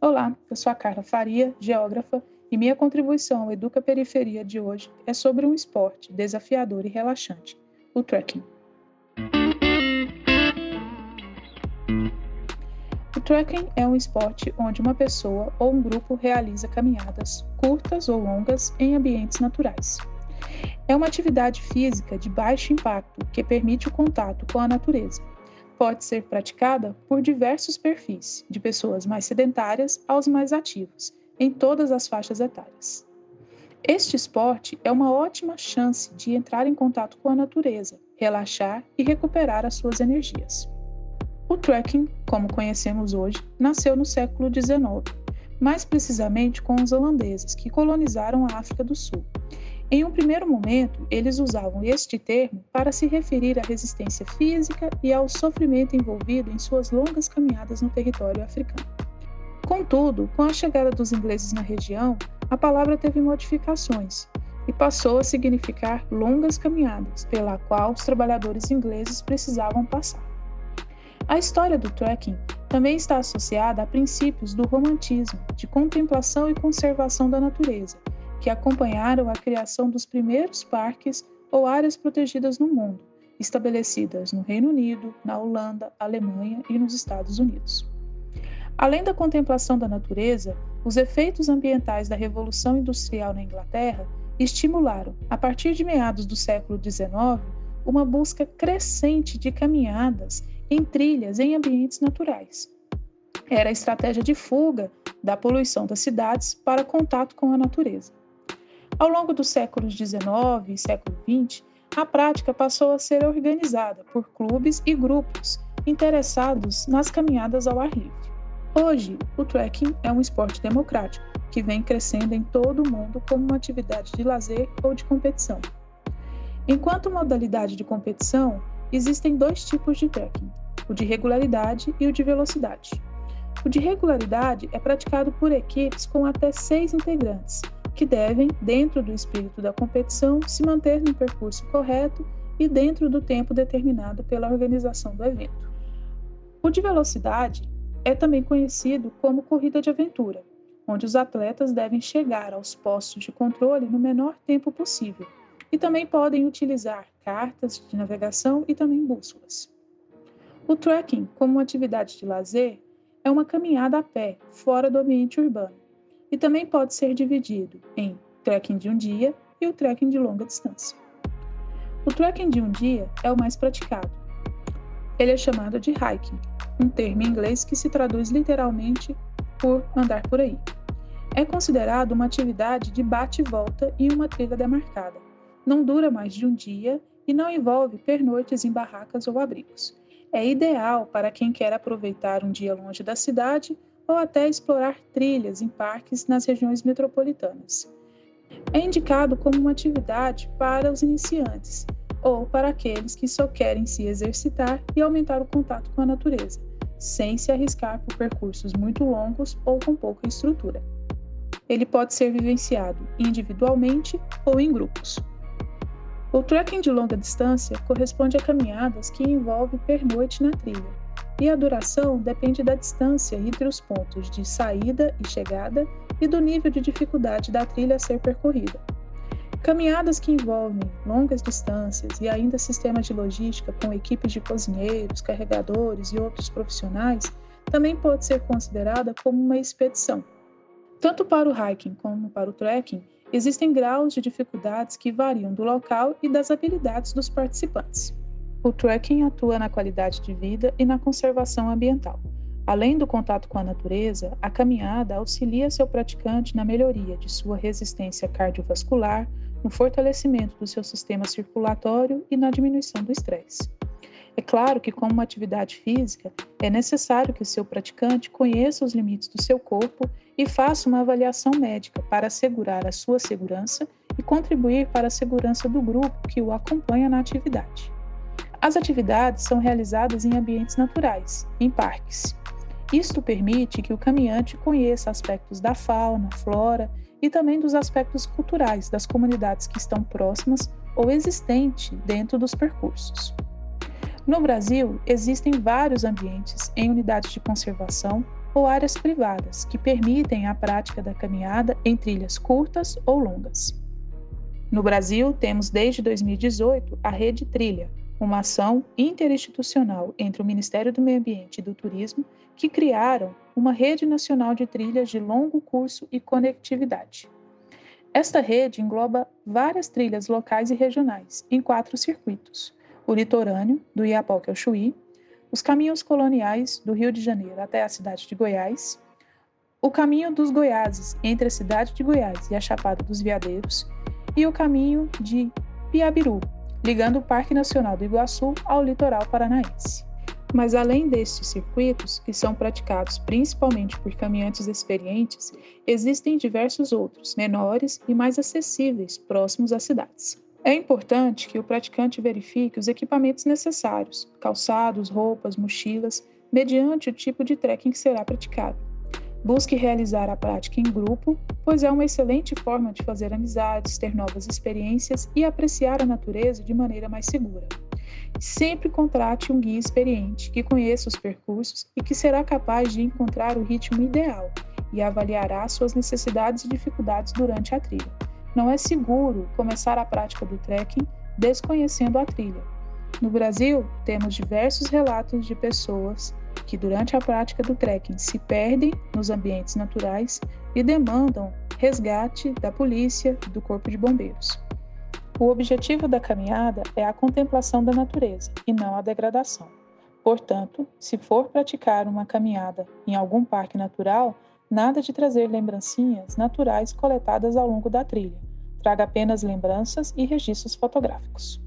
Olá, eu sou a Carla Faria, geógrafa, e minha contribuição ao Educa Periferia de hoje é sobre um esporte desafiador e relaxante, o trekking. O trekking é um esporte onde uma pessoa ou um grupo realiza caminhadas curtas ou longas em ambientes naturais. É uma atividade física de baixo impacto que permite o contato com a natureza pode ser praticada por diversos perfis, de pessoas mais sedentárias aos mais ativos, em todas as faixas etárias. Este esporte é uma ótima chance de entrar em contato com a natureza, relaxar e recuperar as suas energias. O trekking, como conhecemos hoje, nasceu no século XIX, mais precisamente com os holandeses que colonizaram a África do Sul em um primeiro momento, eles usavam este termo para se referir à resistência física e ao sofrimento envolvido em suas longas caminhadas no território africano. Contudo, com a chegada dos ingleses na região, a palavra teve modificações e passou a significar longas caminhadas, pela qual os trabalhadores ingleses precisavam passar. A história do trekking também está associada a princípios do romantismo, de contemplação e conservação da natureza, que acompanharam a criação dos primeiros parques ou áreas protegidas no mundo, estabelecidas no Reino Unido, na Holanda, Alemanha e nos Estados Unidos. Além da contemplação da natureza, os efeitos ambientais da Revolução Industrial na Inglaterra estimularam, a partir de meados do século XIX, uma busca crescente de caminhadas em trilhas em ambientes naturais. Era a estratégia de fuga da poluição das cidades para contato com a natureza. Ao longo dos séculos XIX e século XX, a prática passou a ser organizada por clubes e grupos interessados nas caminhadas ao ar livre. Hoje, o trekking é um esporte democrático que vem crescendo em todo o mundo como uma atividade de lazer ou de competição. Enquanto modalidade de competição, existem dois tipos de trekking: o de regularidade e o de velocidade. O de regularidade é praticado por equipes com até seis integrantes que devem, dentro do espírito da competição, se manter no percurso correto e dentro do tempo determinado pela organização do evento. O de velocidade é também conhecido como corrida de aventura, onde os atletas devem chegar aos postos de controle no menor tempo possível e também podem utilizar cartas de navegação e também bússolas. O trekking, como atividade de lazer, é uma caminhada a pé, fora do ambiente urbano, e também pode ser dividido em trekking de um dia e o trekking de longa distância. O trekking de um dia é o mais praticado. Ele é chamado de hiking, um termo em inglês que se traduz literalmente por andar por aí. É considerado uma atividade de bate e volta em uma trilha demarcada. Não dura mais de um dia e não envolve pernoites em barracas ou abrigos. É ideal para quem quer aproveitar um dia longe da cidade ou até explorar trilhas em parques nas regiões metropolitanas. É indicado como uma atividade para os iniciantes ou para aqueles que só querem se exercitar e aumentar o contato com a natureza, sem se arriscar por percursos muito longos ou com pouca estrutura. Ele pode ser vivenciado individualmente ou em grupos. O trekking de longa distância corresponde a caminhadas que envolvem pernoite na trilha, e a duração depende da distância entre os pontos de saída e chegada e do nível de dificuldade da trilha a ser percorrida. Caminhadas que envolvem longas distâncias e ainda sistemas de logística com equipes de cozinheiros, carregadores e outros profissionais também pode ser considerada como uma expedição. Tanto para o hiking como para o trekking, existem graus de dificuldades que variam do local e das habilidades dos participantes. O trekking atua na qualidade de vida e na conservação ambiental. Além do contato com a natureza, a caminhada auxilia seu praticante na melhoria de sua resistência cardiovascular, no fortalecimento do seu sistema circulatório e na diminuição do estresse. É claro que, como uma atividade física, é necessário que o seu praticante conheça os limites do seu corpo e faça uma avaliação médica para assegurar a sua segurança e contribuir para a segurança do grupo que o acompanha na atividade. As atividades são realizadas em ambientes naturais, em parques. Isto permite que o caminhante conheça aspectos da fauna, flora e também dos aspectos culturais das comunidades que estão próximas ou existentes dentro dos percursos. No Brasil, existem vários ambientes em unidades de conservação ou áreas privadas que permitem a prática da caminhada em trilhas curtas ou longas. No Brasil, temos desde 2018 a Rede Trilha, uma ação interinstitucional entre o Ministério do Meio Ambiente e do Turismo que criaram uma rede nacional de trilhas de longo curso e conectividade. Esta rede engloba várias trilhas locais e regionais em quatro circuitos: o litorâneo, do Iapoque ao Chuí, os caminhos coloniais do Rio de Janeiro até a cidade de Goiás, o caminho dos Goiáses entre a cidade de Goiás e a Chapada dos Veadeiros e o caminho de Piabiru, ligando o Parque Nacional do Iguaçu ao litoral paranaense. Mas além destes circuitos, que são praticados principalmente por caminhantes experientes, existem diversos outros, menores e mais acessíveis, próximos às cidades. É importante que o praticante verifique os equipamentos necessários, calçados, roupas, mochilas, mediante o tipo de trekking que será praticado. Busque realizar a prática em grupo, pois é uma excelente forma de fazer amizades, ter novas experiências e apreciar a natureza de maneira mais segura. Sempre contrate um guia experiente que conheça os percursos e que será capaz de encontrar o ritmo ideal e avaliará suas necessidades e dificuldades durante a trilha. Não é seguro começar a prática do trekking desconhecendo a trilha. No Brasil, temos diversos relatos de pessoas que durante a prática do trekking se perdem nos ambientes naturais e demandam resgate da polícia e do corpo de bombeiros. O objetivo da caminhada é a contemplação da natureza e não a degradação. Portanto, se for praticar uma caminhada em algum parque natural, nada de trazer lembrancinhas naturais coletadas ao longo da trilha. Traga apenas lembranças e registros fotográficos.